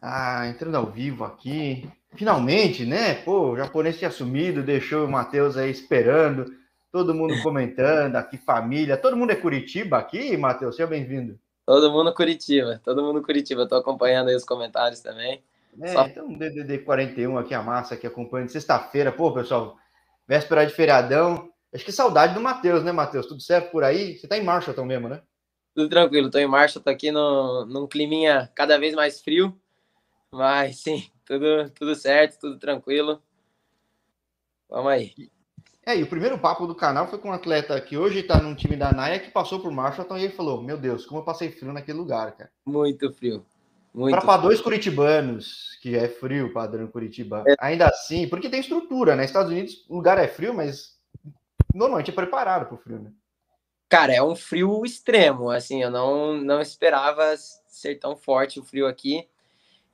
Ah, entrando ao vivo aqui. Finalmente, né? Pô, o japonês tinha sumido, deixou o Matheus aí esperando, todo mundo comentando, aqui família. Todo mundo é Curitiba aqui, Matheus? Seja bem-vindo. Todo mundo Curitiba, todo mundo Curitiba. Tô acompanhando aí os comentários também. É, Só... então DDD 41 aqui, a massa aqui acompanhando. Sexta-feira, pô, pessoal, véspera de feriadão. Acho que saudade do Matheus, né, Matheus? Tudo certo por aí? Você tá em Marshall mesmo, né? Tudo tranquilo, tô em Marshall, tô aqui no, num climinha cada vez mais frio. Mas sim, tudo, tudo certo, tudo tranquilo. Vamos aí. É, e o primeiro papo do canal foi com um atleta que hoje está num time da Naia que passou por Marshall e ele falou: Meu Deus, como eu passei frio naquele lugar, cara. Muito frio. Muito para dois curitibanos, que é frio, padrão Curitiba, é. ainda assim, porque tem estrutura, né? Estados Unidos, o lugar é frio, mas normalmente é preparado para o frio, né? Cara, é um frio extremo, assim, eu não, não esperava ser tão forte o frio aqui.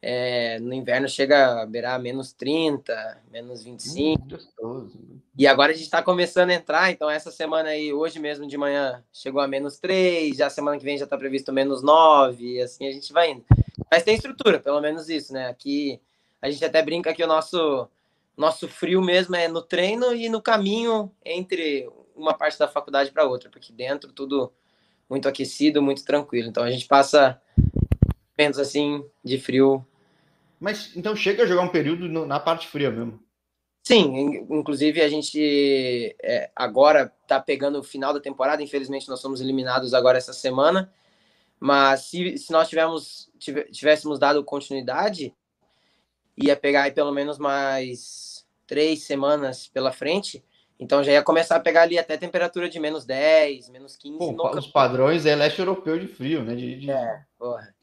É, no inverno chega a beirar menos 30, menos 25. Hum, e agora a gente está começando a entrar, então essa semana aí, hoje mesmo de manhã, chegou a menos 3, já semana que vem já está previsto menos 9, e assim a gente vai indo. Mas tem estrutura, pelo menos isso, né? Aqui a gente até brinca que o nosso, nosso frio mesmo é no treino e no caminho entre uma parte da faculdade para outra, porque dentro tudo muito aquecido, muito tranquilo. Então a gente passa menos assim de frio mas então chega a jogar um período no, na parte fria mesmo. Sim, inclusive a gente é, agora está pegando o final da temporada. Infelizmente, nós somos eliminados agora essa semana. Mas se, se nós tivéssemos, tivéssemos dado continuidade, ia pegar aí pelo menos mais três semanas pela frente. Então já ia começar a pegar ali até temperatura de menos 10, menos 15. Pô, os padrões é leste europeu de frio, né? De, de... É, porra.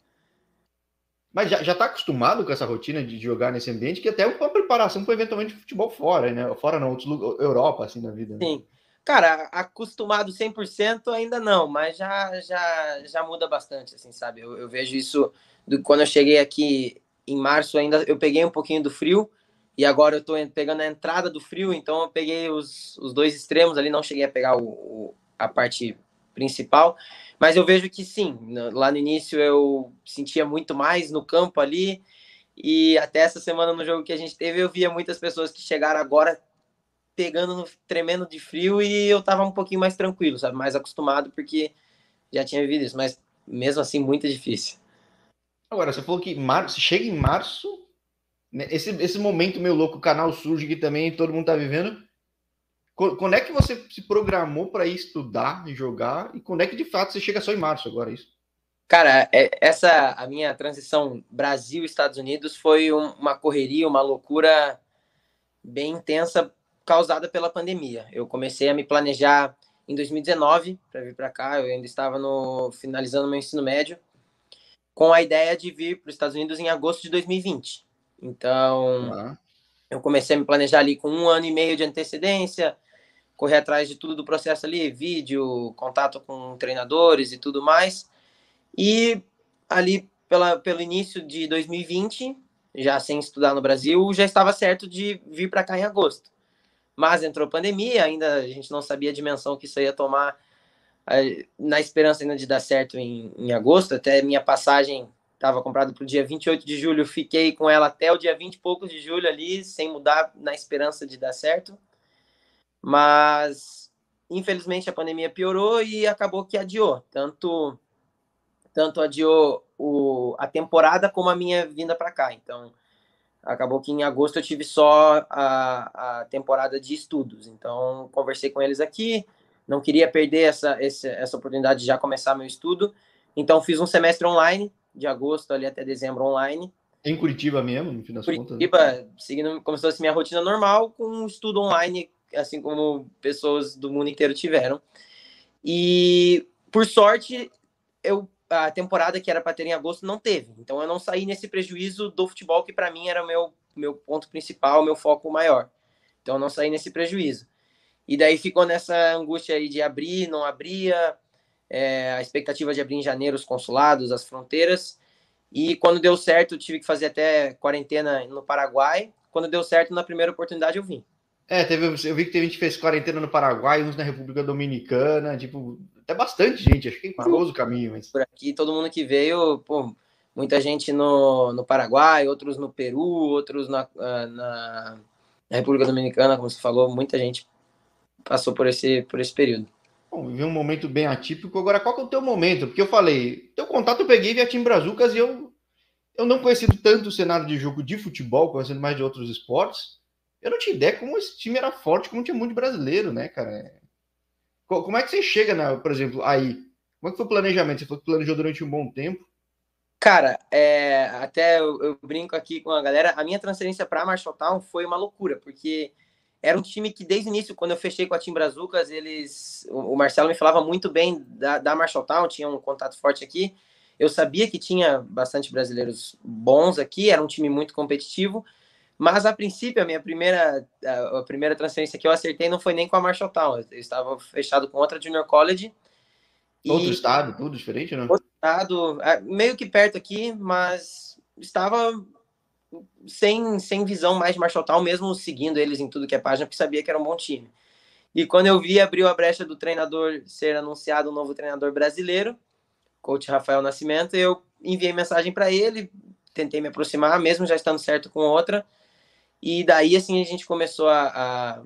Mas já, já tá acostumado com essa rotina de jogar nesse ambiente, que até uma preparação para eventualmente futebol fora, né? Fora não, outros Europa, assim, na vida. Né? Sim. Cara, acostumado 100% ainda não, mas já, já, já muda bastante, assim, sabe? Eu, eu vejo isso do, quando eu cheguei aqui em março ainda, eu peguei um pouquinho do frio, e agora eu tô pegando a entrada do frio, então eu peguei os, os dois extremos ali, não cheguei a pegar o, o a parte principal, mas eu vejo que sim, lá no início eu sentia muito mais no campo ali, e até essa semana no jogo que a gente teve, eu via muitas pessoas que chegaram agora pegando, no, tremendo de frio, e eu tava um pouquinho mais tranquilo, sabe, mais acostumado, porque já tinha vivido isso, mas mesmo assim, muito difícil. Agora, você falou que março, chega em março, né, esse, esse momento meio louco, o canal surge que também todo mundo tá vivendo, quando é que você se programou para ir estudar e jogar? E quando é que de fato você chega só em março agora isso? Cara, é, essa a minha transição Brasil Estados Unidos foi uma correria, uma loucura bem intensa causada pela pandemia. Eu comecei a me planejar em 2019 para vir para cá. Eu ainda estava no finalizando meu ensino médio com a ideia de vir para os Estados Unidos em agosto de 2020. Então, uhum. eu comecei a me planejar ali com um ano e meio de antecedência correr atrás de tudo do processo ali, vídeo, contato com treinadores e tudo mais. E ali pela, pelo início de 2020, já sem estudar no Brasil, já estava certo de vir para cá em agosto. Mas entrou pandemia, ainda a gente não sabia a dimensão que isso ia tomar, na esperança ainda de dar certo em, em agosto. Até minha passagem estava comprada para o dia 28 de julho, fiquei com ela até o dia 20 e poucos de julho ali, sem mudar, na esperança de dar certo. Mas infelizmente a pandemia piorou e acabou que adiou. Tanto tanto adiou o, a temporada como a minha vinda para cá. Então acabou que em agosto eu tive só a, a temporada de estudos. Então conversei com eles aqui, não queria perder essa, essa, essa oportunidade de já começar meu estudo. Então fiz um semestre online, de agosto ali até dezembro online. Em Curitiba mesmo, no fim das Curitiba, contas? Curitiba, seguindo como se fosse minha rotina normal, com um estudo online assim como pessoas do mundo inteiro tiveram. E por sorte, eu a temporada que era para ter em agosto não teve. Então eu não saí nesse prejuízo do futebol que para mim era meu meu ponto principal, meu foco maior. Então eu não saí nesse prejuízo. E daí ficou nessa angústia aí de abrir, não abria, é, a expectativa de abrir em janeiro os consulados, as fronteiras. E quando deu certo, tive que fazer até quarentena no Paraguai. Quando deu certo, na primeira oportunidade eu vim. É, teve, eu vi que teve gente que fez quarentena no Paraguai, uns na República Dominicana, tipo, até bastante gente, acho que é famoso o caminho. Mas... Por aqui, todo mundo que veio, pô, muita gente no, no Paraguai, outros no Peru, outros na, ah, na, na República Dominicana, como você falou, muita gente passou por esse, por esse período. Bom, vivi um momento bem atípico. Agora, qual que é o teu momento? Porque eu falei, teu contato eu peguei via Tim Brazucas e eu, eu não conhecido tanto o cenário de jogo de futebol, conhecendo mais de outros esportes. Eu não tinha ideia como esse time era forte, como tinha muito brasileiro, né, cara? Como é que você chega, né, por exemplo, aí? Como é que foi o planejamento? Você falou que planejou durante um bom tempo. Cara, é, até eu, eu, brinco aqui com a galera, a minha transferência para Marshalltown foi uma loucura, porque era um time que desde o início, quando eu fechei com a Tim Brazucas, eles, o, Marcelo me falava muito bem da, da Marshalltown, tinha um contato forte aqui. Eu sabia que tinha bastante brasileiros bons aqui, era um time muito competitivo, mas a princípio a minha primeira a, primeira transferência que eu acertei não foi nem com a Marshalltown, eu estava fechado com outra Junior College. Outro e, estado, tudo diferente, não? Outro estado, é, meio que perto aqui, mas estava sem, sem visão mais de Marshalltown, mesmo seguindo eles em tudo que é página, porque sabia que era um bom time. E quando eu vi, abriu a brecha do treinador ser anunciado um novo treinador brasileiro, coach Rafael Nascimento, eu enviei mensagem para ele, tentei me aproximar, mesmo já estando certo com outra, e daí, assim, a gente começou a, a,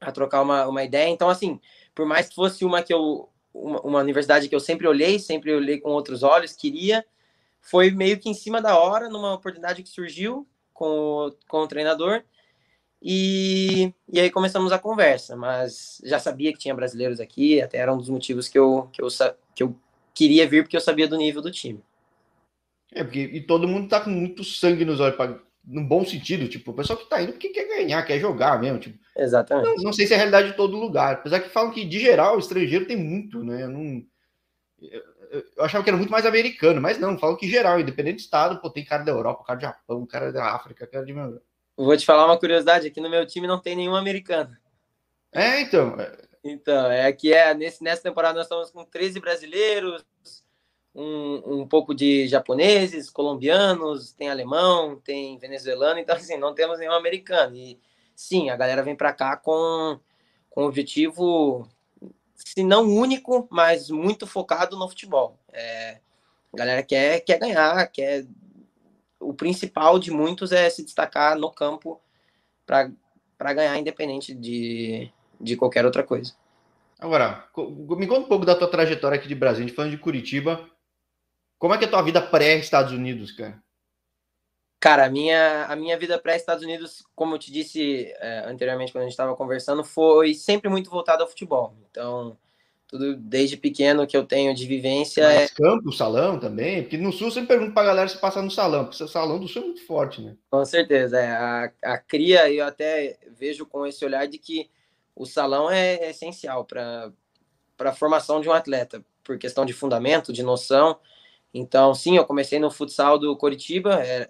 a trocar uma, uma ideia. Então, assim, por mais que fosse uma que eu uma, uma universidade que eu sempre olhei, sempre olhei com outros olhos, queria, foi meio que em cima da hora, numa oportunidade que surgiu com o, com o treinador. E, e aí começamos a conversa, mas já sabia que tinha brasileiros aqui, até era um dos motivos que eu, que eu, que eu queria vir, porque eu sabia do nível do time. É, porque e todo mundo tá com muito sangue nos olhos, no bom sentido, tipo, o pessoal que tá indo porque quer ganhar, quer jogar mesmo, tipo. Exatamente. Não, não sei se é a realidade de todo lugar, apesar que falam que, de geral, o estrangeiro tem muito, né? Eu não, eu achava que era muito mais americano, mas não, falam que geral, independente do estado, pô, tem cara da Europa, cara do Japão, cara da África, cara de. Vou te falar uma curiosidade: aqui no meu time não tem nenhum americano. É, então. É. Então, é que é, nesse, nessa temporada nós estamos com 13 brasileiros, um, um pouco de japoneses, colombianos, tem alemão, tem venezuelano, então assim, não temos nenhum americano. E sim, a galera vem para cá com, com objetivo se não único, mas muito focado no futebol. É, a galera quer, quer ganhar, quer. O principal de muitos é se destacar no campo para ganhar, independente de, de qualquer outra coisa. Agora, me conta um pouco da tua trajetória aqui de Brasil. A gente falando de Curitiba. Como é que é a tua vida pré-Estados Unidos, cara? Cara, a minha, a minha vida pré-Estados Unidos, como eu te disse é, anteriormente quando a gente estava conversando, foi sempre muito voltado ao futebol. Então, tudo desde pequeno que eu tenho de vivência. Mas é... campo, salão também? Porque no Sul eu sempre pergunto pra galera se passar no salão, porque o salão do Sul é muito forte, né? Com certeza, é. A, a cria, eu até vejo com esse olhar de que o salão é, é essencial para a formação de um atleta, por questão de fundamento, de noção. Então, sim, eu comecei no futsal do Coritiba, é,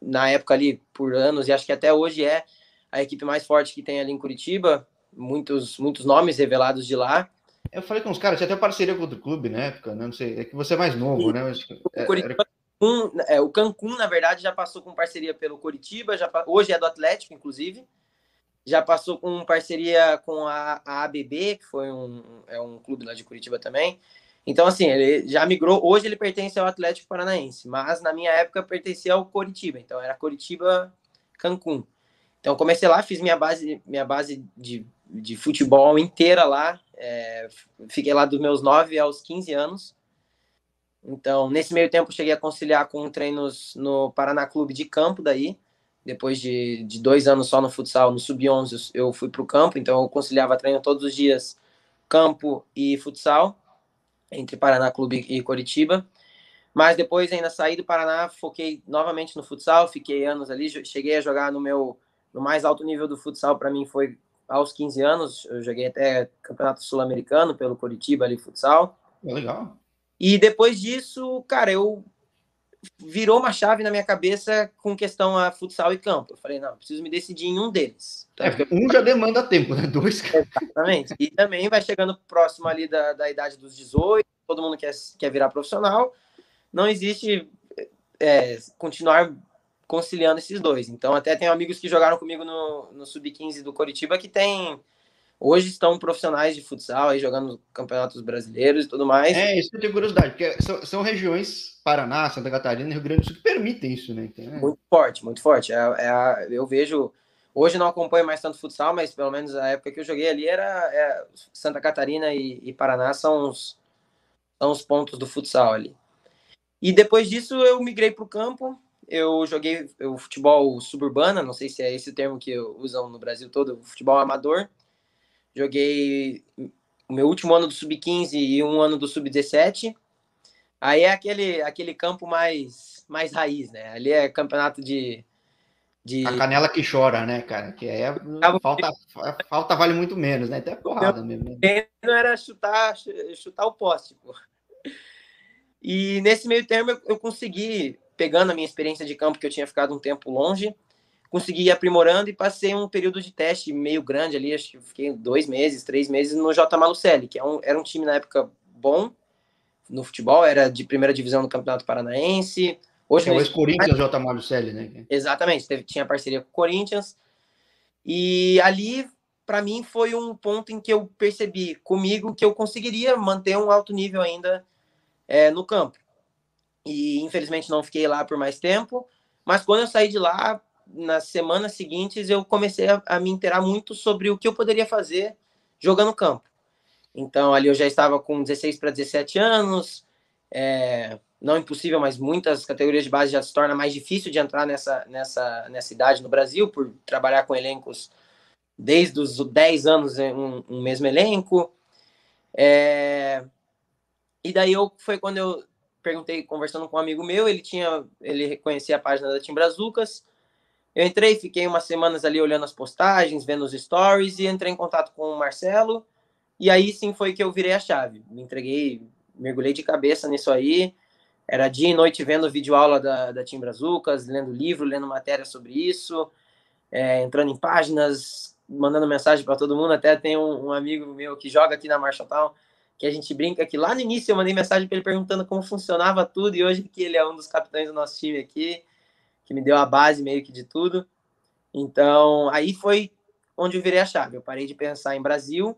na época ali, por anos, e acho que até hoje é a equipe mais forte que tem ali em Curitiba, muitos, muitos nomes revelados de lá. Eu falei com os caras, tinha até parceria com outro clube na época, né? Não sei, é que você é mais novo, né? Mas, o, é, Curitiba, era... é, o Cancún, na verdade, já passou com parceria pelo Coritiba, já, hoje é do Atlético, inclusive. Já passou com parceria com a, a ABB, que foi um, é um clube lá de Curitiba também. Então, assim, ele já migrou. Hoje ele pertence ao Atlético Paranaense, mas na minha época pertencia ao Coritiba. Então, era Coritiba Cancún. Então, comecei lá, fiz minha base, minha base de, de futebol inteira lá. É, fiquei lá dos meus 9 aos 15 anos. Então, nesse meio tempo, cheguei a conciliar com treinos no Paraná Clube de Campo, daí. Depois de, de dois anos só no futsal, no Sub-11, eu fui para o campo. Então, eu conciliava treino todos os dias, campo e futsal entre Paraná Clube e Coritiba. Mas depois ainda saí do Paraná, foquei novamente no futsal, fiquei anos ali, cheguei a jogar no meu no mais alto nível do futsal para mim foi aos 15 anos, eu joguei até Campeonato Sul-Americano pelo Coritiba ali futsal. Legal. E depois disso, cara, eu virou uma chave na minha cabeça com questão a futsal e campo. Eu falei, não, preciso me decidir em um deles. Então, é, um já demanda tempo, né? Dois. Exatamente. E também vai chegando próximo ali da, da idade dos 18, todo mundo quer, quer virar profissional. Não existe é, continuar conciliando esses dois. Então, até tenho amigos que jogaram comigo no, no Sub-15 do Coritiba que tem hoje estão profissionais de futsal aí jogando campeonatos brasileiros e tudo mais. É, isso eu tenho curiosidade, porque são, são regiões, Paraná, Santa Catarina e Rio Grande do Sul, que permitem isso, né? Então, é... Muito forte, muito forte. É, é eu vejo. Hoje não acompanho mais tanto futsal, mas pelo menos a época que eu joguei ali era é, Santa Catarina e, e Paraná são os, são os pontos do futsal ali. E depois disso eu migrei para o campo. Eu joguei o futebol suburbana, não sei se é esse termo que usam no Brasil todo, futebol amador. Joguei o meu último ano do sub-15 e um ano do sub-17. Aí é aquele, aquele campo mais, mais raiz, né? Ali é campeonato de, de... A canela que chora, né, cara? Que é falta, falta vale muito menos, né? Até porrada mesmo. Né? Não era chutar, chutar o poste, pô. E nesse meio termo eu, eu consegui, pegando a minha experiência de campo, que eu tinha ficado um tempo longe, consegui ir aprimorando e passei um período de teste meio grande ali, acho que fiquei dois meses, três meses no J. Malucelli, que é um, era um time na época bom no futebol, era de primeira divisão no Campeonato Paranaense. Hoje é o ex-Corinthians J. Malucelli, né? Exatamente, teve, tinha parceria com o Corinthians. E ali, para mim, foi um ponto em que eu percebi comigo que eu conseguiria manter um alto nível ainda é, no campo. E infelizmente não fiquei lá por mais tempo, mas quando eu saí de lá, nas semanas seguintes, eu comecei a, a me interar muito sobre o que eu poderia fazer jogando campo. Então, ali eu já estava com 16 para 17 anos, é, não impossível, mas muitas categorias de base já se torna mais difícil de entrar nessa, nessa, nessa idade no Brasil, por trabalhar com elencos desde os 10 anos em um, um mesmo elenco. É, e daí eu foi quando eu perguntei, conversando com um amigo meu, ele tinha, ele reconhecia a página da Tim Brazucas. Eu entrei, fiquei umas semanas ali olhando as postagens, vendo os stories e entrei em contato com o Marcelo. E aí sim foi que eu virei a chave. Me entreguei, mergulhei de cabeça nisso aí. Era dia e noite vendo vídeo aula da, da Tim Brazucas, lendo livro, lendo matéria sobre isso, é, entrando em páginas, mandando mensagem para todo mundo. Até tem um, um, amigo meu que joga aqui na Marshalltown que a gente brinca que lá no início eu mandei mensagem para ele perguntando como funcionava tudo e hoje que ele é um dos capitães do nosso time aqui, que me deu a base meio que de tudo. Então, aí foi onde eu virei a chave. Eu parei de pensar em Brasil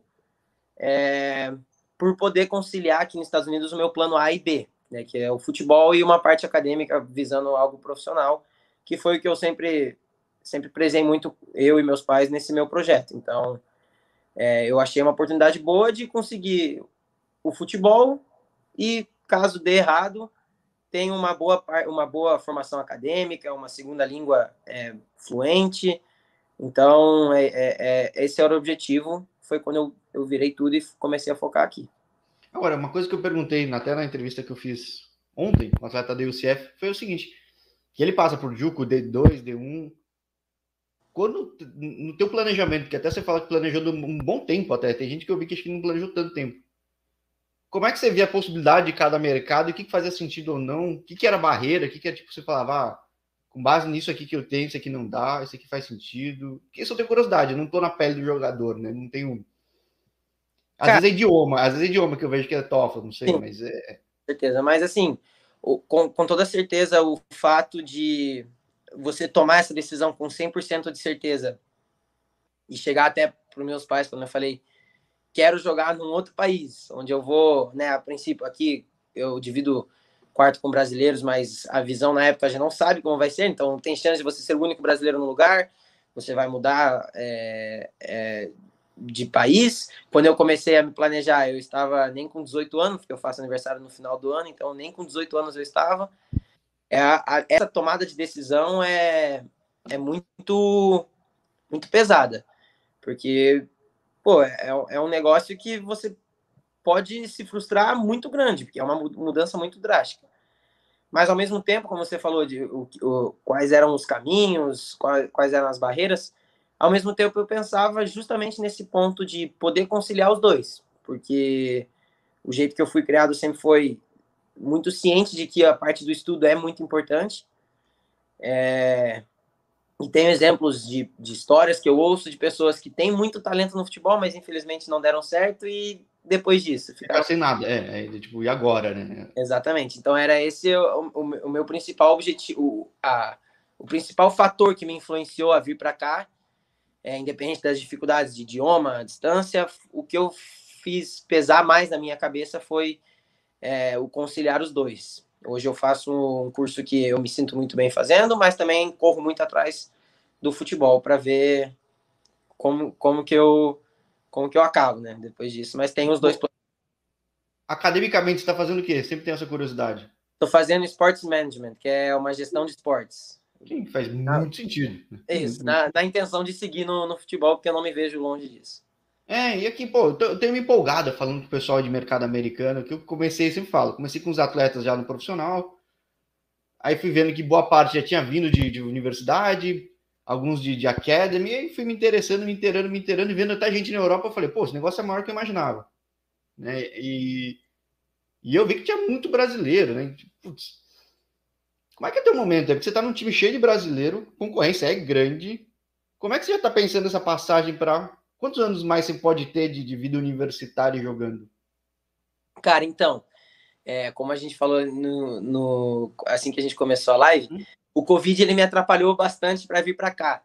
é, por poder conciliar aqui nos Estados Unidos o meu plano A e B, né, que é o futebol e uma parte acadêmica visando algo profissional, que foi o que eu sempre sempre prezei muito eu e meus pais nesse meu projeto. Então, é, eu achei uma oportunidade boa de conseguir o futebol e, caso dê errado, tem uma boa, uma boa formação acadêmica, uma segunda língua é, fluente. Então, é, é, é, esse era o objetivo. Foi quando eu, eu virei tudo e comecei a focar aqui. Agora, uma coisa que eu perguntei até na entrevista que eu fiz ontem com o atleta da UCF foi o seguinte, que ele passa por Juco, D2, D1, quando no teu planejamento, que até você fala que planejou um bom tempo até, tem gente que eu vi que acho que não planejou tanto tempo como é que você via a possibilidade de cada mercado e o que, que fazia sentido ou não? O que, que era barreira? O que, que é tipo, você falava, ah, com base nisso aqui que eu tenho, isso aqui não dá, isso aqui faz sentido. Porque isso eu tenho curiosidade, eu não estou na pele do jogador, né? Não tenho. Às Cara, vezes é idioma, às vezes é idioma que eu vejo que é TOEFL, não sei, sim, mas é. Certeza, mas assim, com, com toda certeza, o fato de você tomar essa decisão com 100% de certeza e chegar até para os meus pais, quando eu falei, quero jogar num outro país, onde eu vou, né, a princípio aqui eu divido quarto com brasileiros, mas a visão na época gente não sabe como vai ser, então tem chance de você ser o único brasileiro no lugar, você vai mudar é, é, de país. Quando eu comecei a me planejar, eu estava nem com 18 anos, porque eu faço aniversário no final do ano, então nem com 18 anos eu estava. É, a, essa tomada de decisão é, é muito, muito pesada, porque pô, é, é um negócio que você pode se frustrar muito grande, porque é uma mudança muito drástica. Mas ao mesmo tempo, como você falou de o, o, quais eram os caminhos, quais, quais eram as barreiras, ao mesmo tempo eu pensava justamente nesse ponto de poder conciliar os dois, porque o jeito que eu fui criado sempre foi muito ciente de que a parte do estudo é muito importante. É, e tenho exemplos de, de histórias que eu ouço de pessoas que têm muito talento no futebol, mas infelizmente não deram certo e depois disso. Ficaram sem nada, é, é, tipo, e agora, né? Exatamente. Então era esse o, o, o meu principal objetivo, a, o principal fator que me influenciou a vir para cá. é, independente das dificuldades de idioma, distância, o que eu fiz pesar mais na minha cabeça foi é, o conciliar os dois. Hoje eu faço um curso que eu me sinto muito bem fazendo, mas também corro muito atrás do futebol para ver como, como que eu como que eu acabo, né? Depois disso. Mas tem os dois Academicamente, você está fazendo o quê? Sempre tem essa curiosidade. Estou fazendo Sports Management, que é uma gestão de esportes. Sim, faz muito sentido. É isso, na, na intenção de seguir no, no futebol, porque eu não me vejo longe disso. É, e aqui, pô, eu tenho me empolgado falando com o pessoal de mercado americano, que eu comecei, sempre falo, comecei com os atletas já no profissional, aí fui vendo que boa parte já tinha vindo de, de universidade, alguns de, de academy, e fui me interessando, me inteirando, me inteirando, e vendo até gente na Europa, eu falei, pô, esse negócio é maior que eu imaginava. Né? E, e eu vi que tinha muito brasileiro, né? Putz, como é que é teu momento? É porque você tá num time cheio de brasileiro, concorrência é grande, como é que você já tá pensando essa passagem para Quantos anos mais você pode ter de, de vida universitária jogando? Cara, então, é, como a gente falou no, no, assim que a gente começou a live, uhum. o Covid ele me atrapalhou bastante para vir para cá.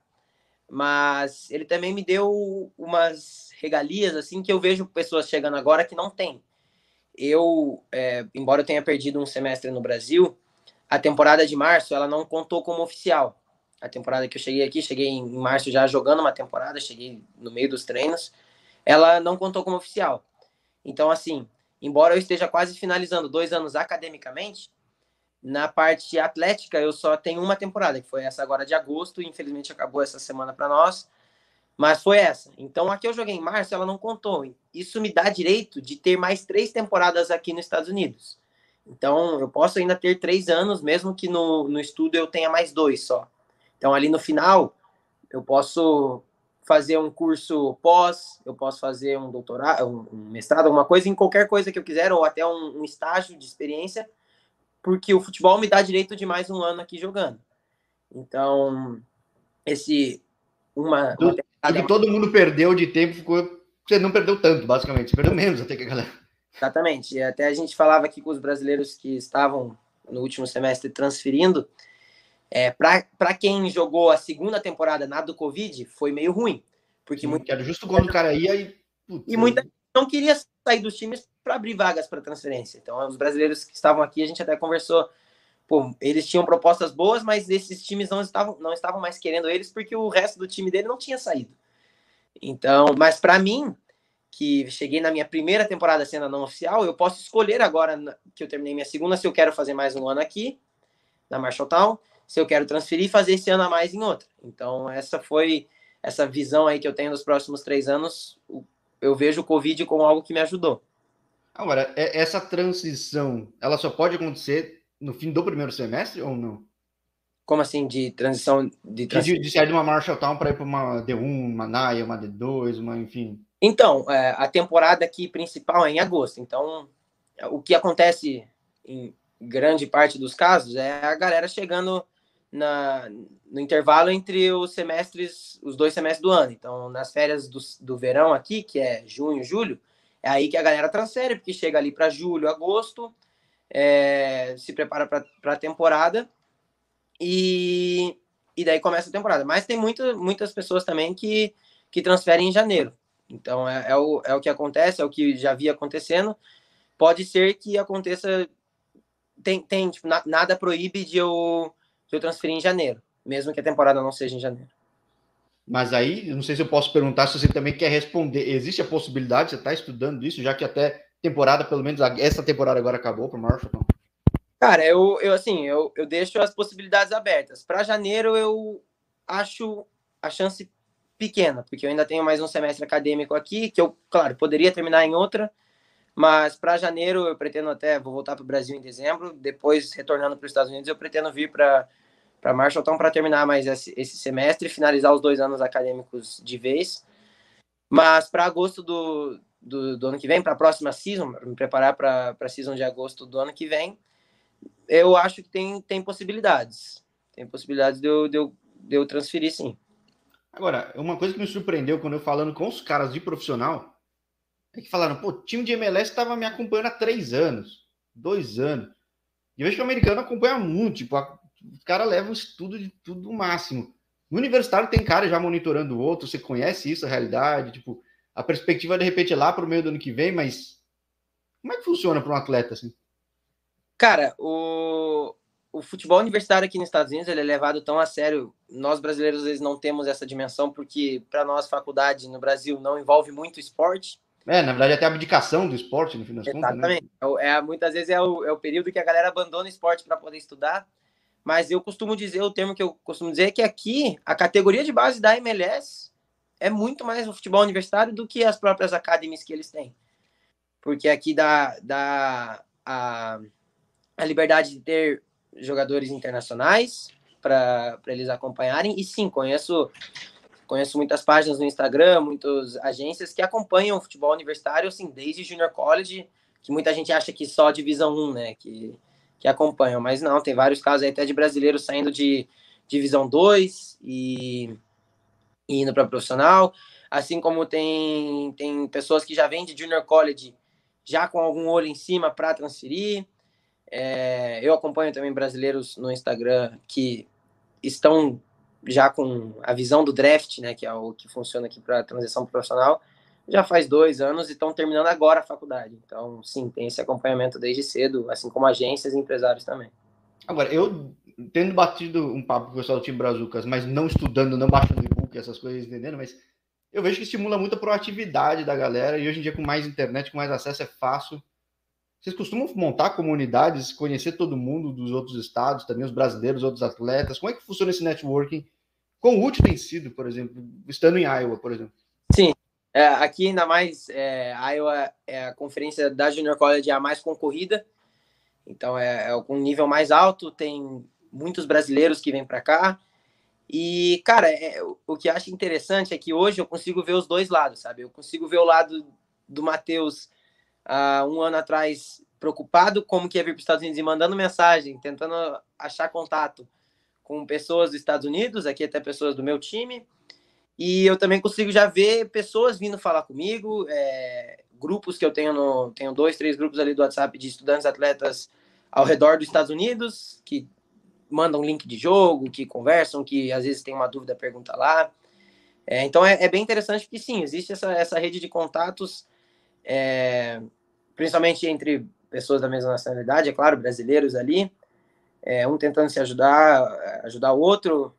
Mas ele também me deu umas regalias assim que eu vejo pessoas chegando agora que não tem. Eu, é, embora eu tenha perdido um semestre no Brasil, a temporada de março ela não contou como oficial a temporada que eu cheguei aqui, cheguei em março já jogando uma temporada, cheguei no meio dos treinos, ela não contou como oficial. Então, assim, embora eu esteja quase finalizando dois anos academicamente, na parte atlética eu só tenho uma temporada, que foi essa agora de agosto, infelizmente acabou essa semana para nós, mas foi essa. Então, aqui eu joguei em março, ela não contou. Isso me dá direito de ter mais três temporadas aqui nos Estados Unidos. Então, eu posso ainda ter três anos, mesmo que no, no estudo eu tenha mais dois só. Então, ali no final, eu posso fazer um curso pós, eu posso fazer um doutorado, um mestrado, alguma coisa, em qualquer coisa que eu quiser, ou até um, um estágio de experiência, porque o futebol me dá direito de mais um ano aqui jogando. Então, esse uma. uma o que todo mundo perdeu de tempo ficou. Você não perdeu tanto, basicamente, você perdeu menos até que a galera. Exatamente. Até a gente falava aqui com os brasileiros que estavam no último semestre transferindo, é, para quem jogou a segunda temporada na do Covid, foi meio ruim. Porque muito... Era justo quando o cara ia e. E muita não queria sair dos times para abrir vagas para transferência. Então, os brasileiros que estavam aqui, a gente até conversou. Pô, eles tinham propostas boas, mas esses times não estavam, não estavam mais querendo eles porque o resto do time dele não tinha saído. Então, mas para mim, que cheguei na minha primeira temporada sendo não oficial, eu posso escolher agora que eu terminei minha segunda se eu quero fazer mais um ano aqui na Marshalltown se eu quero transferir e fazer esse ano a mais em outra. Então, essa foi essa visão aí que eu tenho nos próximos três anos. Eu vejo o Covid como algo que me ajudou. Agora, essa transição, ela só pode acontecer no fim do primeiro semestre ou não? Como assim, de transição? De, trans... de, de sair de uma Marshall Town para ir para uma D1, uma NAIA, uma D2, uma, enfim. Então, é, a temporada aqui principal é em agosto. Então, o que acontece em grande parte dos casos é a galera chegando na, no intervalo entre os semestres, os dois semestres do ano. Então, nas férias do, do verão aqui, que é junho, julho, é aí que a galera transfere, porque chega ali para julho, agosto, é, se prepara para a temporada e, e daí começa a temporada. Mas tem muito, muitas pessoas também que, que transferem em janeiro. Então, é, é, o, é o que acontece, é o que já via acontecendo. Pode ser que aconteça. Tem, tem tipo, na, nada proíbe de eu que eu transferi em janeiro, mesmo que a temporada não seja em janeiro. Mas aí, não sei se eu posso perguntar se você também quer responder. Existe a possibilidade, você está estudando isso, já que até temporada, pelo menos essa temporada agora acabou para o Marshall? Cara, eu, eu assim, eu, eu deixo as possibilidades abertas. Para janeiro, eu acho a chance pequena, porque eu ainda tenho mais um semestre acadêmico aqui, que eu, claro, poderia terminar em outra, mas para janeiro eu pretendo até, vou voltar para o Brasil em dezembro, depois retornando para os Estados Unidos, eu pretendo vir para para Marshalltown para terminar mais esse, esse semestre, finalizar os dois anos acadêmicos de vez. Mas para agosto do, do, do, ano que vem, para a próxima season, me preparar para a season de agosto do ano que vem, eu acho que tem, tem possibilidades. Tem possibilidades de eu, de, eu, de eu transferir, sim. Agora, uma coisa que me surpreendeu quando eu falando com os caras de profissional, é que falaram, pô, o time de MLS estava me acompanhando há três anos, dois anos. E vejo que o americano acompanha muito, tipo, a, os caras levam o estudo de tudo máximo. No universitário tem cara já monitorando o outro, você conhece isso, a realidade, tipo, a perspectiva de repente é lá para o meio do ano que vem, mas como é que funciona para um atleta assim? Cara, o, o futebol universitário aqui nos Estados Unidos ele é levado tão a sério. Nós brasileiros às vezes não temos essa dimensão porque para nós faculdade no Brasil não envolve muito esporte. É, na verdade até a abdicação do esporte no fim das contas. Exatamente. Né? É, muitas vezes é o, é o período que a galera abandona o esporte para poder estudar. Mas eu costumo dizer, o termo que eu costumo dizer é que aqui a categoria de base da MLS é muito mais o futebol universitário do que as próprias academies que eles têm. Porque aqui dá, dá a, a liberdade de ter jogadores internacionais para eles acompanharem. E sim, conheço conheço muitas páginas no Instagram, muitas agências que acompanham o futebol universitário, assim, desde junior college, que muita gente acha que só divisão 1, né, que que acompanham, mas não, tem vários casos aí até de brasileiros saindo de divisão 2 e, e indo para profissional, assim como tem, tem pessoas que já vêm de junior college já com algum olho em cima para transferir. É, eu acompanho também brasileiros no Instagram que estão já com a visão do draft, né, que é o que funciona aqui para transição profissional, já faz dois anos e estão terminando agora a faculdade. Então, sim, tem esse acompanhamento desde cedo, assim como agências e empresários também. Agora, eu tendo batido um papo com o pessoal do time Brazucas, mas não estudando, não baixando e-book, essas coisas, entendendo, mas eu vejo que estimula muito a proatividade da galera e hoje em dia com mais internet, com mais acesso é fácil. Vocês costumam montar comunidades, conhecer todo mundo dos outros estados, também os brasileiros, outros atletas? Como é que funciona esse networking? Quão útil tem sido, por exemplo, estando em Iowa, por exemplo? Sim, é, aqui, ainda mais, é, Iowa é a conferência da Junior College é a mais concorrida, então é, é um nível mais alto, tem muitos brasileiros que vêm para cá. E, cara, é, o que eu acho interessante é que hoje eu consigo ver os dois lados, sabe? Eu consigo ver o lado do Matheus uh, um ano atrás preocupado como que ia vir para os Estados Unidos e mandando mensagem, tentando achar contato com pessoas dos Estados Unidos, aqui até pessoas do meu time, e eu também consigo já ver pessoas vindo falar comigo, é, grupos que eu tenho no. Tenho dois, três grupos ali do WhatsApp de estudantes atletas ao redor dos Estados Unidos, que mandam link de jogo, que conversam, que às vezes tem uma dúvida, pergunta lá. É, então é, é, bem interessante porque sim, existe essa, essa rede de contatos, é, principalmente entre pessoas da mesma nacionalidade, é claro, brasileiros ali, é, um tentando se ajudar, ajudar o outro,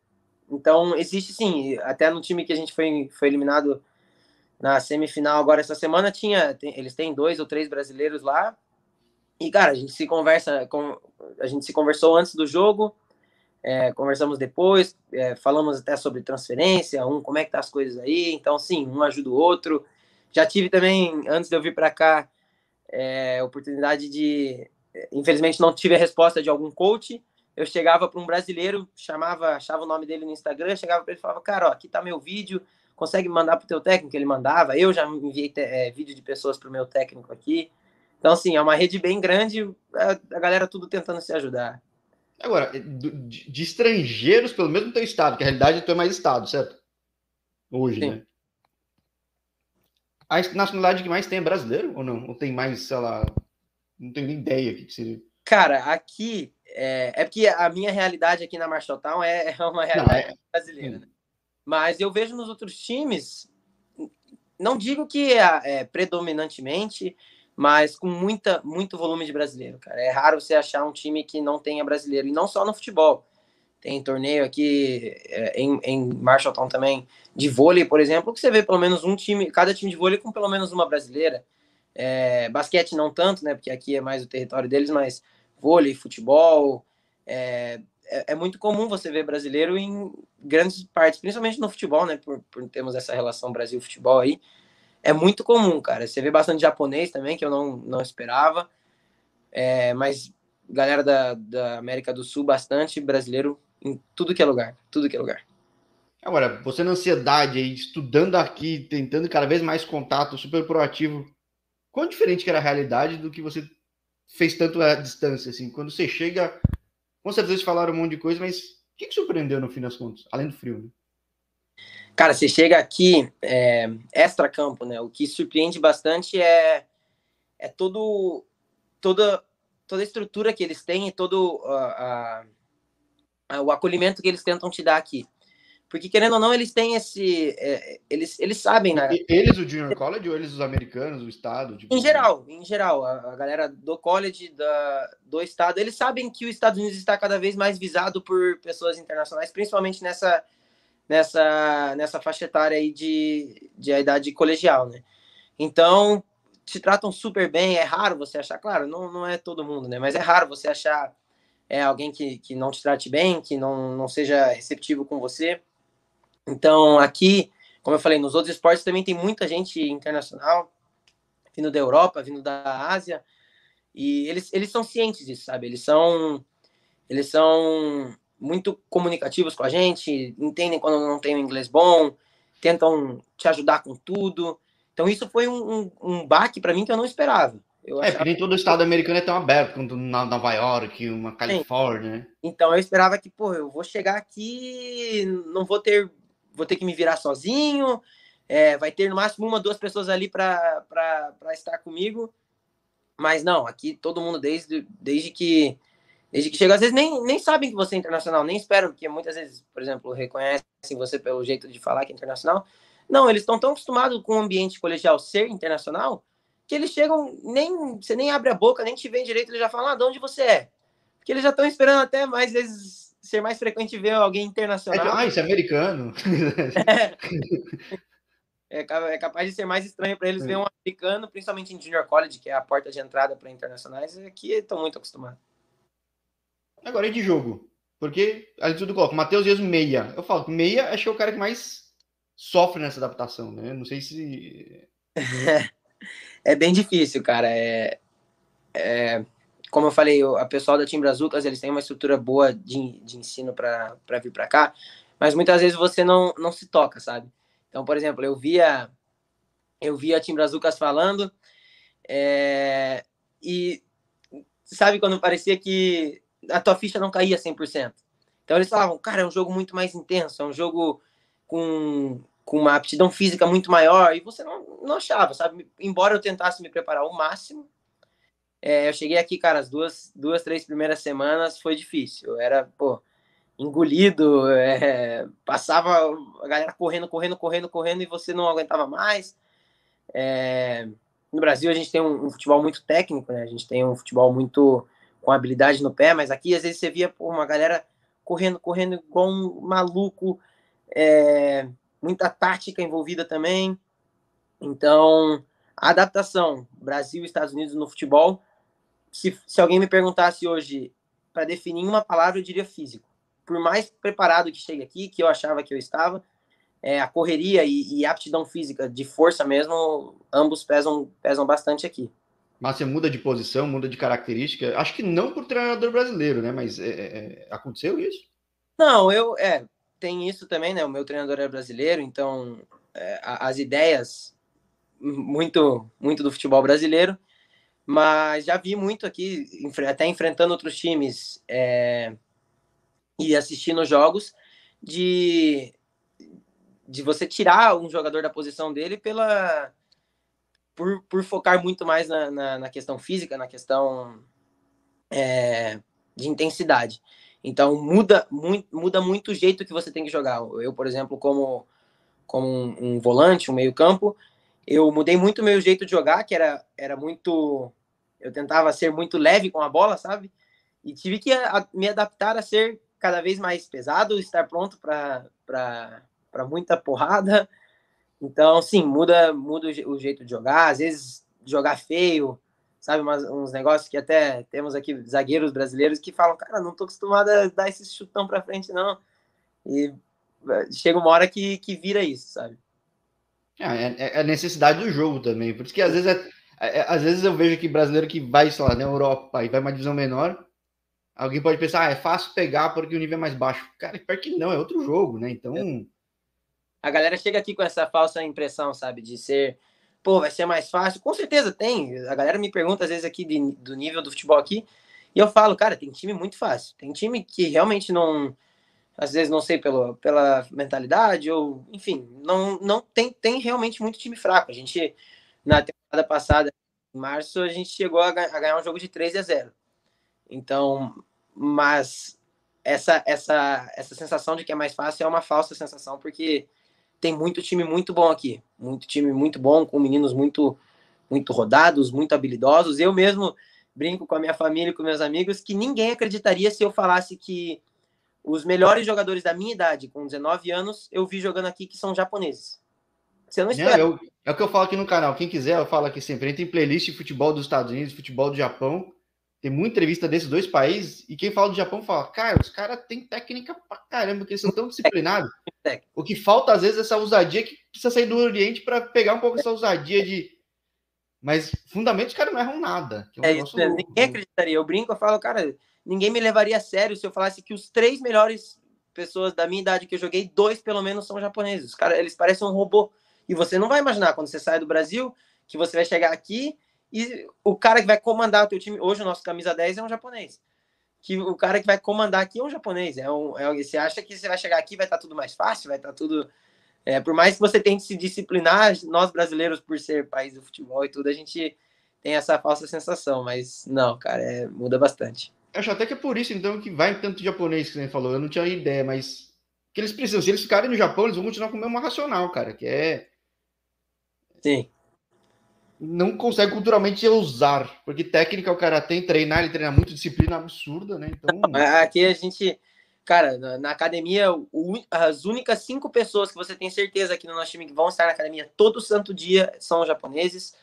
então, existe sim, até no time que a gente foi, foi eliminado na semifinal agora essa semana, tinha, tem, eles têm dois ou três brasileiros lá. E, cara, a gente se conversa, com, a gente se conversou antes do jogo, é, conversamos depois, é, falamos até sobre transferência, um, como é que tá as coisas aí. Então, sim, um ajuda o outro. Já tive também, antes de eu vir para cá, é, oportunidade de. Infelizmente, não tive a resposta de algum coach, eu chegava para um brasileiro, chamava, achava o nome dele no Instagram, chegava para ele e falava, cara, ó, aqui tá meu vídeo, consegue mandar para o teu técnico? Ele mandava, eu já enviei é, vídeo de pessoas para o meu técnico aqui. Então, assim, é uma rede bem grande, a, galera tudo tentando se ajudar. Agora, de, de, estrangeiros, pelo menos no teu estado, que a realidade é tu é mais estado, certo? Hoje, Sim. né? A nacionalidade que mais tem é brasileiro ou não? Ou tem mais, sei lá, não tenho nem ideia o que seria. Cara, aqui é, é porque a minha realidade aqui na Marshalltown é, é uma realidade não, é... brasileira. Né? Mas eu vejo nos outros times, não digo que é, é, predominantemente, mas com muita, muito volume de brasileiro, cara. É raro você achar um time que não tenha brasileiro, e não só no futebol. Tem torneio aqui é, em, em Marshalltown também, de vôlei, por exemplo, que você vê pelo menos um time, cada time de vôlei com pelo menos uma brasileira. É, basquete não tanto, né? Porque aqui é mais o território deles, mas vôlei, futebol. É, é, é, muito comum você ver brasileiro em grandes partes, principalmente no futebol, né? Por, por termos essa relação Brasil-futebol aí. É muito comum, cara. Você vê bastante japonês também, que eu não, não esperava. É, mas galera da, da América do Sul, bastante brasileiro em tudo que é lugar. Tudo que é lugar. Agora, você na ansiedade aí, estudando aqui, tentando cada vez mais contato, super proativo, quão diferente que era a realidade do que você fez tanto a distância, assim? Quando você chega, com certeza falaram um monte de coisa, mas o que, que surpreendeu no fim das contas, além do frio, né? Cara, você chega aqui, é, extra-campo, né? O que surpreende bastante é, é todo, toda, toda a estrutura que eles têm e todo uh, uh, uh, o acolhimento que eles tentam te dar aqui. Porque, querendo ou não, eles têm esse. É, eles, eles sabem, né? Eles, o Junior College, ou eles, os americanos, o Estado? Tipo... Em geral, em geral. A, a, galera do college, da, do Estado, eles sabem que os Estados Unidos está cada vez mais visado por pessoas internacionais, principalmente nessa, nessa, nessa faixa etária aí de, de a idade colegial, né? Então, te tratam super bem. É raro você achar, claro, não, não é todo mundo, né? Mas é raro você achar é, alguém que, que não te trate bem, que não, não seja receptivo com você. Então, aqui, como eu falei, nos outros esportes também tem muita gente internacional, vindo da Europa, vindo da Ásia, e eles, eles são cientes disso, sabe? Eles são, eles são muito comunicativos com a gente, entendem quando não tem um inglês bom, tentam te ajudar com tudo. Então, isso foi um, um, um baque para mim que eu não esperava. Eu é, achava... nem todo estado americano é tão aberto quanto na Nova York, uma Califórnia, né? Então eu esperava que, pô, eu vou chegar aqui, não vou ter vou ter que me virar sozinho, é, vai ter no máximo uma, duas pessoas ali para estar comigo. Mas não, aqui todo mundo, desde, desde que desde que chega, às vezes nem, nem sabem que você é internacional, nem esperam, porque muitas vezes, por exemplo, reconhecem você pelo jeito de falar que é internacional. Não, eles estão tão acostumados com o ambiente colegial ser internacional que eles chegam, nem você nem abre a boca, nem te vê direito, eles já falam, ah, de onde você é? Porque eles já estão esperando até mais vezes ser mais frequente ver alguém internacional. É, ah, isso é americano. É, é capaz de ser mais estranho para eles é. ver um americano, principalmente em junior college, que é a porta de entrada para internacionais, aqui estão muito acostumados. Agora, e de jogo? Porque ali tudo coloca, Matheus Dias meia. Eu falo que meia acho que é o cara que mais sofre nessa adaptação, né? Não sei se. é bem difícil, cara. É, é, como eu falei, a pessoal da Tim Brazucas, eles têm uma estrutura boa de, de ensino para vir para cá, mas muitas vezes você não, não se toca, sabe? Então, por exemplo, eu via eu via a Tim Brazucas falando é, e sabe quando parecia que a tua ficha não caía 100%. Então eles falavam, cara, é um jogo muito mais intenso, é um jogo com, com uma aptidão física muito maior, e você não, não achava, sabe? Embora eu tentasse me preparar ao máximo, é, eu cheguei aqui, cara, as duas, duas, três primeiras semanas foi difícil. Eu era, pô, engolido, é, passava a galera correndo, correndo, correndo, correndo e você não aguentava mais. É, no Brasil a gente tem um, um, futebol muito técnico, né? A gente tem um futebol muito com habilidade no pé, mas aqui às vezes você via pô, uma galera correndo, correndo igual um maluco, é, muita tática envolvida também. Então, a adaptação Brasil e Estados Unidos no futebol se, se alguém me perguntasse hoje para definir uma palavra, eu diria físico. Por mais preparado que chegue aqui, que eu achava que eu estava, é, a correria e, e aptidão física, de força mesmo, ambos pesam, pesam bastante aqui. Mas você muda de posição, muda de característica. Acho que não por treinador brasileiro, né? Mas é, é, é aconteceu isso? Não, eu é tem isso também, né? O meu treinador é brasileiro, então é, as ideias muito muito do futebol brasileiro mas já vi muito aqui, até enfrentando outros times é, e assistindo jogos, de, de você tirar um jogador da posição dele pela por, por focar muito mais na, na, na questão física, na questão é, de intensidade. Então muda muito, muda muito o jeito que você tem que jogar. Eu, por exemplo, como, como um, um volante, um meio-campo, eu mudei muito meu jeito de jogar, que era, era muito. Eu tentava ser muito leve com a bola, sabe? E tive que a, me adaptar a ser cada vez mais pesado, estar pronto para muita porrada. Então, sim, muda, muda o jeito de jogar. Às vezes, jogar feio, sabe? Umas, uns negócios que até temos aqui zagueiros brasileiros que falam: Cara, não tô acostumado a dar esse chutão para frente, não. E eh, chega uma hora que, que vira isso, sabe? É, é, é, a necessidade do jogo também. Por isso que às vezes, é, é, às vezes eu vejo que brasileiro que vai, sei lá, na Europa e vai uma divisão menor, alguém pode pensar, ah, é fácil pegar porque o nível é mais baixo. Cara, pior que não, é outro jogo, né? Então. A galera chega aqui com essa falsa impressão, sabe, de ser, pô, vai ser mais fácil. Com certeza tem. A galera me pergunta às vezes aqui de, do nível do futebol aqui, e eu falo, cara, tem time muito fácil. Tem time que realmente não às vezes não sei pelo, pela mentalidade ou enfim não não tem tem realmente muito time fraco a gente na temporada passada em março a gente chegou a, ganhar um jogo de 3 a 0 então mas essa, essa, essa sensação de que é mais fácil é uma falsa sensação, porque tem muito time muito bom aqui. Muito time muito bom, com meninos muito, muito rodados, muito habilidosos. Eu mesmo brinco com a minha família com meus amigos que ninguém acreditaria se eu falasse que os melhores jogadores da minha idade, com 19 anos, eu vi jogando aqui que são japoneses. Você não espera. Não, eu, é o que eu falo aqui no canal. Quem quiser, eu falo aqui sempre. Tem playlist de futebol dos Estados Unidos, futebol do Japão. Tem muita entrevista desses dois países. E quem fala do Japão fala, cara, os caras têm técnica pra caramba, porque eles são tão disciplinados. O que falta, às vezes, é essa ousadia que precisa sair do Oriente para pegar um pouco essa ousadia de. Mas, fundamentos, os caras não erram nada. É, um é isso, ninguém acreditaria. Eu brinco, eu falo, cara, ninguém me levaria a sério se eu falasse que os três melhores pessoas da minha idade que eu joguei, dois pelo menos são japoneses. Os caras, eles parecem um robô. E você não vai imaginar quando você sai do Brasil que você vai chegar aqui e o cara que vai comandar o teu time, hoje o nosso camisa 10 é um japonês. Que o cara que vai comandar aqui é um japonês. É um, é, você acha que você vai chegar aqui vai estar tá tudo mais fácil, vai estar tá tudo. É, por mais que você tente se disciplinar, nós brasileiros, por ser país do futebol e tudo, a gente tem essa falsa sensação, mas não, cara, é, muda bastante. Acho até que é por isso, então, que vai tanto japonês que você falou. Eu não tinha ideia, mas que eles precisam. Se eles ficarem no Japão, eles vão continuar com o mesmo racional, cara, que é Sim. Não consegue culturalmente usar, porque técnica o cara tem, treinar, ele treina muito, disciplina absurda, né? Então. Aqui a gente, cara, na, academia, as únicas cinco pessoas que você tem certeza aqui no nosso time que vão estar na academia todo santo dia são japoneses.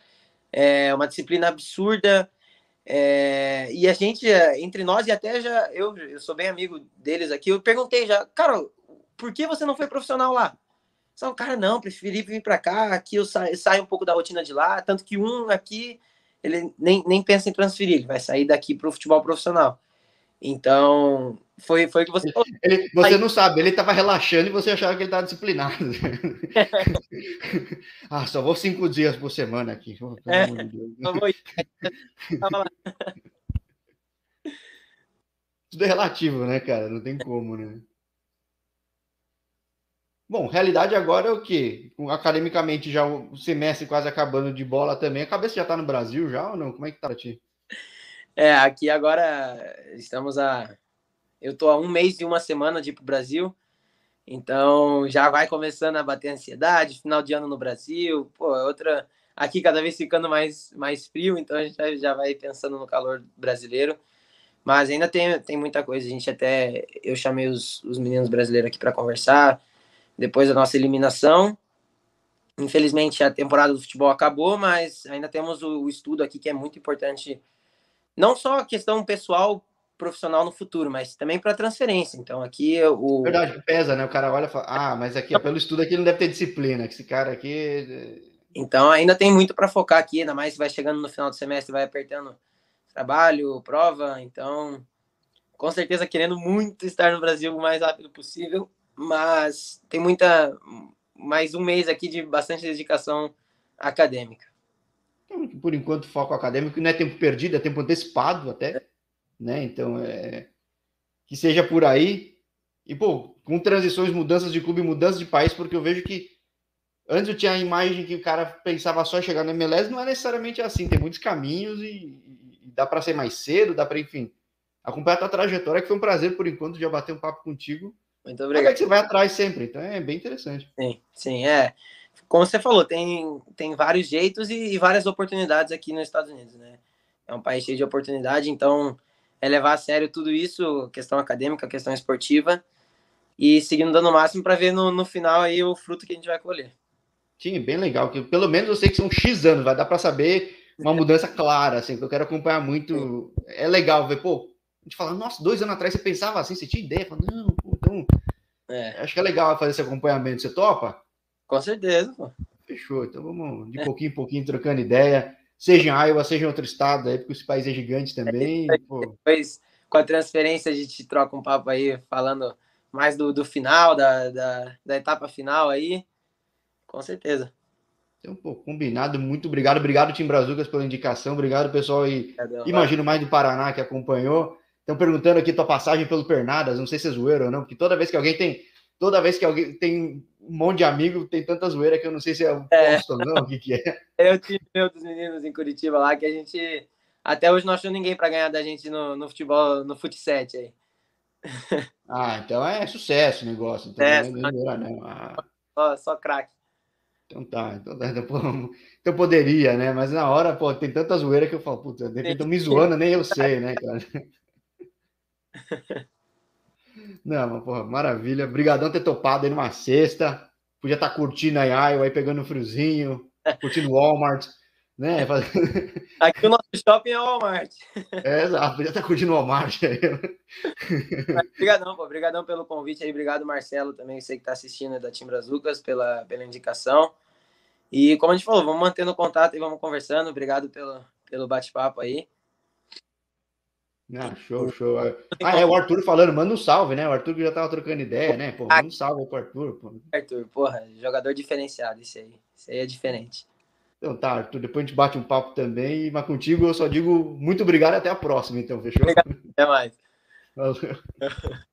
É uma disciplina absurda. É, e a gente, entre nós, e até já eu, eu sou bem amigo deles aqui, eu perguntei já, cara, por que você não foi profissional lá? Só, cara, não, preferi vir para cá, aqui eu saio, saio um pouco da rotina de lá, tanto que um aqui, ele nem, nem pensa em transferir, ele vai sair daqui para o futebol profissional. Então, foi, foi o que você falou. Ele, você não sabe, ele estava relaxando e você achava que ele estava disciplinado. ah, só vou cinco dias por semana aqui. Oh, é, Tudo é relativo, né, cara? Não tem como, né? Bom, realidade agora é o quê? Academicamente, já o semestre quase acabando de bola também. A cabeça já tá no Brasil já ou não? Como é que tá pra ti? É, aqui agora estamos a. Eu tô a um mês e uma semana de ir pro Brasil. Então já vai começando a bater ansiedade, final de ano no Brasil, pô, é outra. Aqui cada vez ficando mais, mais frio, então a gente já vai pensando no calor brasileiro. Mas ainda tem, tem muita coisa. A gente até. Eu chamei os, os meninos brasileiros aqui para conversar depois da nossa eliminação. Infelizmente, a temporada do futebol acabou, mas ainda temos o, o estudo aqui que é muito importante, não só a questão pessoal, profissional no futuro, mas também para transferência. Então, aqui o. Verdade, pesa, né? O cara olha e fala: ah, mas aqui, pelo estudo aqui, não deve ter disciplina, que esse cara aqui. Então, ainda tem muito para focar aqui, ainda mais vai chegando no final do semestre, vai apertando trabalho, prova. Então, com certeza, querendo muito estar no Brasil o mais rápido possível mas tem muita mais um mês aqui de bastante dedicação acadêmica. Por enquanto, foco acadêmico não é tempo perdido, é tempo antecipado até, né? Então, é... que seja por aí. E, pô, com transições, mudanças de clube, mudanças de país, porque eu vejo que antes eu tinha a imagem que o cara pensava só chegar no MLS, não é necessariamente assim, tem muitos caminhos e, e dá para ser mais cedo, dá para, enfim, acompanhar a tua trajetória, que foi um prazer por enquanto já bater um papo contigo. Muito obrigado. É que você vai atrás sempre, então é bem interessante. Sim, sim, é. Como você falou, tem, tem vários jeitos e, e várias oportunidades aqui nos Estados Unidos, né? É um país cheio de oportunidade, então é levar a sério tudo isso, questão acadêmica, questão esportiva, e seguindo dando o máximo para ver no, no final aí o fruto que a gente vai colher. Sim, bem legal, que pelo menos eu sei que são X anos, vai dar para saber uma mudança clara, assim, que eu quero acompanhar muito. É legal ver, pô, a gente fala, nossa, dois anos atrás você pensava assim, você tinha ideia? Fala, não, pô, então. É. Acho que é legal fazer esse acompanhamento. Você topa? Com certeza, pô. Fechou. Então vamos de pouquinho em pouquinho trocando ideia. Seja em Iowa, seja em outro estado aí, porque esse país é gigante também. É, depois, com a transferência, a gente troca um papo aí falando mais do, do final, da, da, da etapa final aí. Com certeza. Então, pô, combinado. Muito obrigado. Obrigado, Tim Brazucas, pela indicação. Obrigado, pessoal aí. Imagino mais do Paraná que acompanhou. Estão perguntando aqui tua passagem pelo Pernadas, não sei se é zoeira ou não, porque toda vez que alguém tem. Toda vez que alguém tem um monte de amigo, tem tanta zoeira que eu não sei se é um é. posto ou não, o que, que é. Eu tive meu dos meninos em Curitiba lá, que a gente até hoje não achou ninguém para ganhar da gente no, no futebol, no fut aí. Ah, então é sucesso o negócio. Então, é, não é melhorar, não. Ah. Só, só craque. Então tá, então, tá, então, então poderia, né? Mas na hora, pô, tem tanta zoeira que eu falo, puta, de repente me zoando, nem eu sei, né, cara? Não, mas, porra, maravilha. Obrigadão ter topado aí numa sexta. Podia estar tá curtindo a Iowa aí, pegando um friozinho, curtindo o Walmart, né? Aqui o nosso shopping é o Walmart. É, exato. Podia estar tá curtindo o Walmart aí. Obrigadão, pô. Obrigadão pelo convite aí. Obrigado, Marcelo, também, você que está assistindo da Tim Brazucas, pela, pela indicação. E como a gente falou, vamos mantendo contato e vamos conversando. Obrigado pelo, pelo bate-papo aí. Ah, show, show. Ah, é o Arthur falando, manda um salve, né? O Arthur já tava trocando ideia, né? Pô, manda um salve pro Arthur. Pô. Arthur, porra, jogador diferenciado esse aí. Esse aí é diferente. Então tá, Arthur, depois a gente bate um papo também, mas contigo eu só digo muito obrigado e até a próxima, então, fechou? Obrigado. Até mais. Valeu.